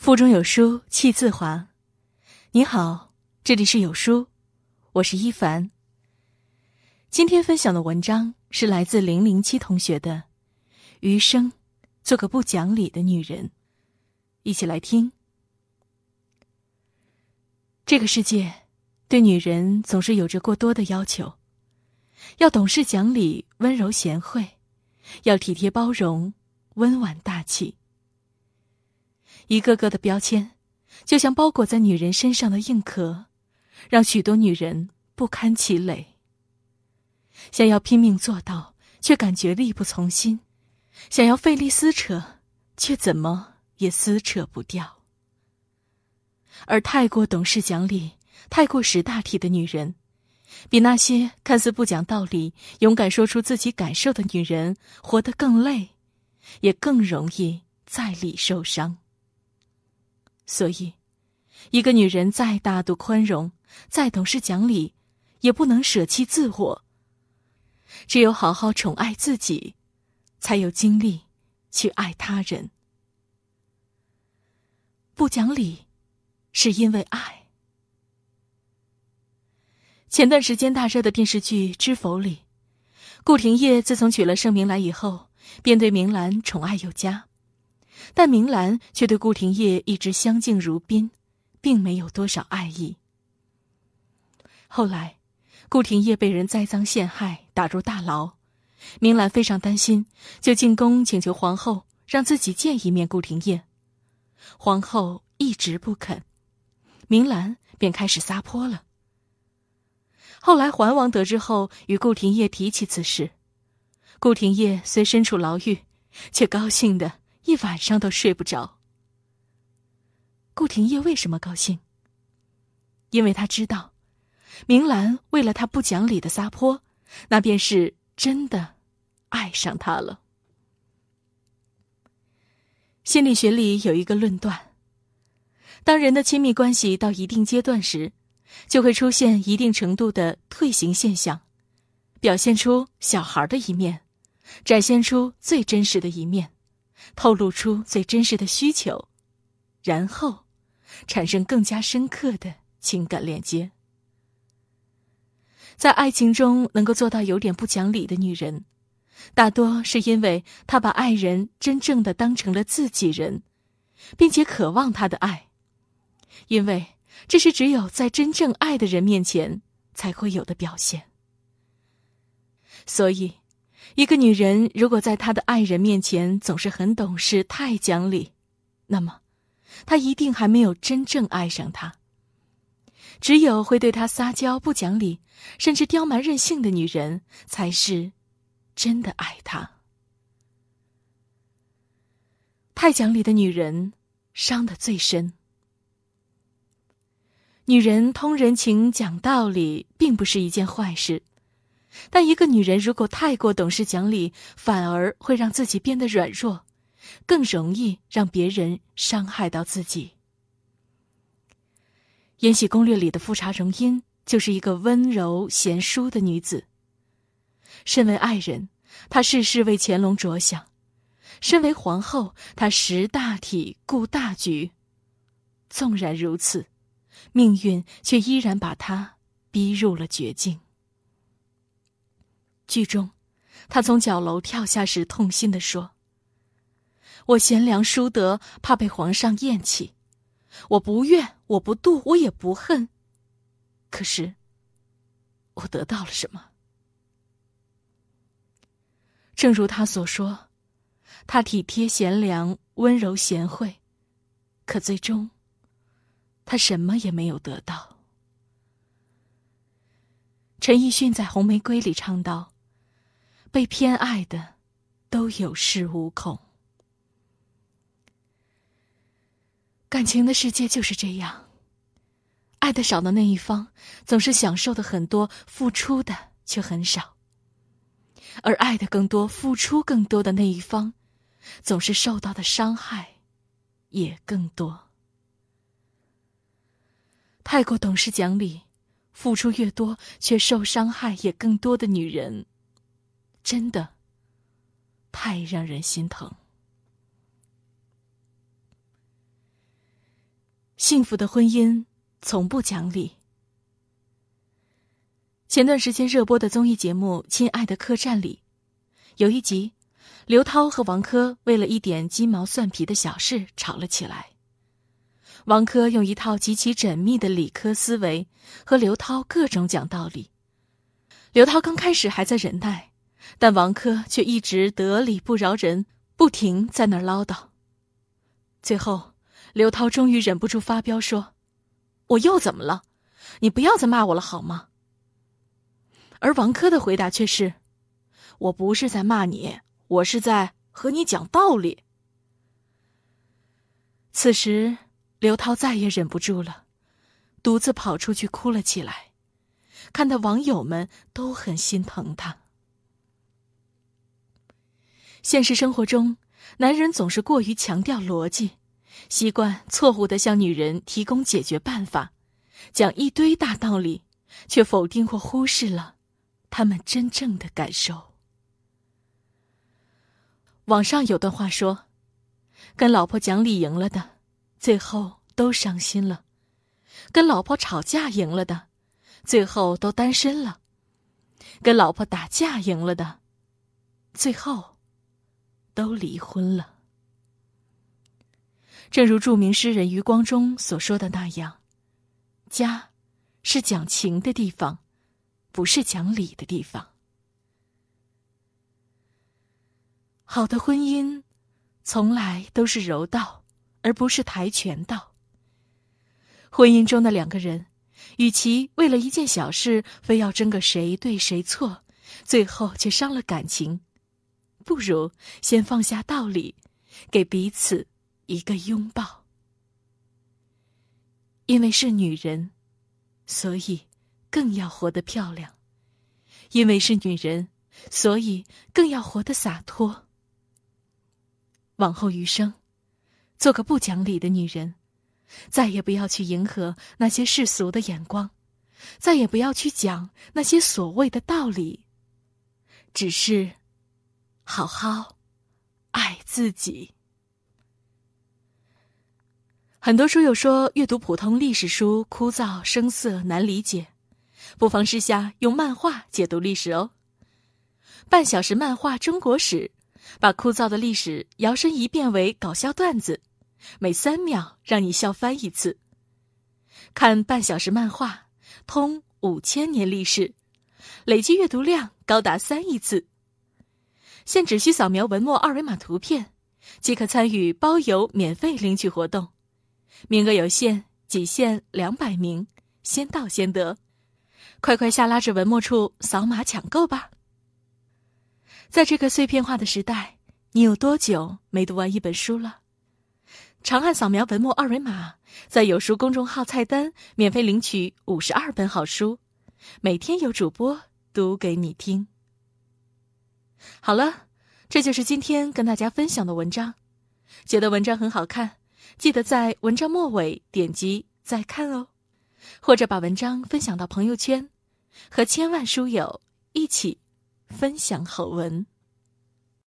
腹中有书气自华。你好，这里是有书，我是一凡。今天分享的文章是来自零零七同学的《余生，做个不讲理的女人》，一起来听。这个世界对女人总是有着过多的要求，要懂事讲理、温柔贤惠，要体贴包容、温婉大气。一个个的标签，就像包裹在女人身上的硬壳，让许多女人不堪其累。想要拼命做到，却感觉力不从心；想要费力撕扯，却怎么也撕扯不掉。而太过懂事讲理、太过识大体的女人，比那些看似不讲道理、勇敢说出自己感受的女人活得更累，也更容易在理受伤。所以，一个女人再大度宽容，再懂事讲理，也不能舍弃自我。只有好好宠爱自己，才有精力去爱他人。不讲理，是因为爱。前段时间大热的电视剧《知否》里，顾廷烨自从娶了盛明兰以后，便对明兰宠爱有加。但明兰却对顾廷烨一直相敬如宾，并没有多少爱意。后来，顾廷烨被人栽赃陷害，打入大牢，明兰非常担心，就进宫请求皇后让自己见一面顾廷烨。皇后一直不肯，明兰便开始撒泼了。后来，桓王得知后，与顾廷烨提起此事，顾廷烨虽身处牢狱，却高兴的。一晚上都睡不着。顾廷烨为什么高兴？因为他知道，明兰为了他不讲理的撒泼，那便是真的爱上他了。心理学里有一个论断：当人的亲密关系到一定阶段时，就会出现一定程度的退行现象，表现出小孩的一面，展现出最真实的一面。透露出最真实的需求，然后产生更加深刻的情感链接。在爱情中能够做到有点不讲理的女人，大多是因为她把爱人真正的当成了自己人，并且渴望他的爱，因为这是只有在真正爱的人面前才会有的表现。所以。一个女人如果在她的爱人面前总是很懂事、太讲理，那么，她一定还没有真正爱上他。只有会对他撒娇、不讲理，甚至刁蛮任性的女人，才是真的爱他。太讲理的女人，伤得最深。女人通人情、讲道理，并不是一件坏事。但一个女人如果太过懂事讲理，反而会让自己变得软弱，更容易让别人伤害到自己。《延禧攻略》里的富察容音就是一个温柔贤淑的女子。身为爱人，她事事为乾隆着想；身为皇后，她识大体、顾大局。纵然如此，命运却依然把她逼入了绝境。剧中，他从角楼跳下时，痛心地说：“我贤良淑德，怕被皇上厌弃。我不怨，我不妒，我也不恨。可是，我得到了什么？正如他所说，他体贴贤良、温柔贤惠，可最终，他什么也没有得到。”陈奕迅在《红玫瑰》里唱道。被偏爱的，都有恃无恐。感情的世界就是这样，爱的少的那一方总是享受的很多，付出的却很少；而爱的更多、付出更多的那一方，总是受到的伤害也更多。太过懂事讲理，付出越多却受伤害也更多的女人。真的太让人心疼。幸福的婚姻从不讲理。前段时间热播的综艺节目《亲爱的客栈》里，有一集，刘涛和王珂为了一点鸡毛蒜皮的小事吵了起来。王珂用一套极其缜密的理科思维和刘涛各种讲道理。刘涛刚开始还在忍耐，但王珂却一直得理不饶人，不停在那儿唠叨。最后，刘涛终于忍不住发飙说：“我又怎么了？你不要再骂我了好吗？”而王珂的回答却是：“我不是在骂你，我是在和你讲道理。”此时，刘涛再也忍不住了，独自跑出去哭了起来，看到网友们都很心疼他。现实生活中，男人总是过于强调逻辑，习惯错误的向女人提供解决办法，讲一堆大道理，却否定或忽视了。他们真正的感受。网上有段话说：“跟老婆讲理赢了的，最后都伤心了；跟老婆吵架赢了的，最后都单身了；跟老婆打架赢了的，最后都离婚了。”正如著名诗人余光中所说的那样：“家，是讲情的地方。”不是讲理的地方。好的婚姻，从来都是柔道，而不是跆拳道。婚姻中的两个人，与其为了一件小事非要争个谁对谁错，最后却伤了感情，不如先放下道理，给彼此一个拥抱。因为是女人，所以。更要活得漂亮，因为是女人，所以更要活得洒脱。往后余生，做个不讲理的女人，再也不要去迎合那些世俗的眼光，再也不要去讲那些所谓的道理，只是好好爱自己。很多书友说，阅读普通历史书枯燥生涩难理解。不妨试下用漫画解读历史哦。半小时漫画中国史，把枯燥的历史摇身一变为搞笑段子，每三秒让你笑翻一次。看半小时漫画，通五千年历史，累计阅读量高达三亿次。现只需扫描文末二维码图片，即可参与包邮免费领取活动，名额有限，仅限两百名，先到先得。快快下拉至文末处扫码抢购吧！在这个碎片化的时代，你有多久没读完一本书了？长按扫描文末二维码，在有书公众号菜单免费领取五十二本好书，每天有主播读给你听。好了，这就是今天跟大家分享的文章。觉得文章很好看，记得在文章末尾点击再看哦。或者把文章分享到朋友圈，和千万书友一起分享好文。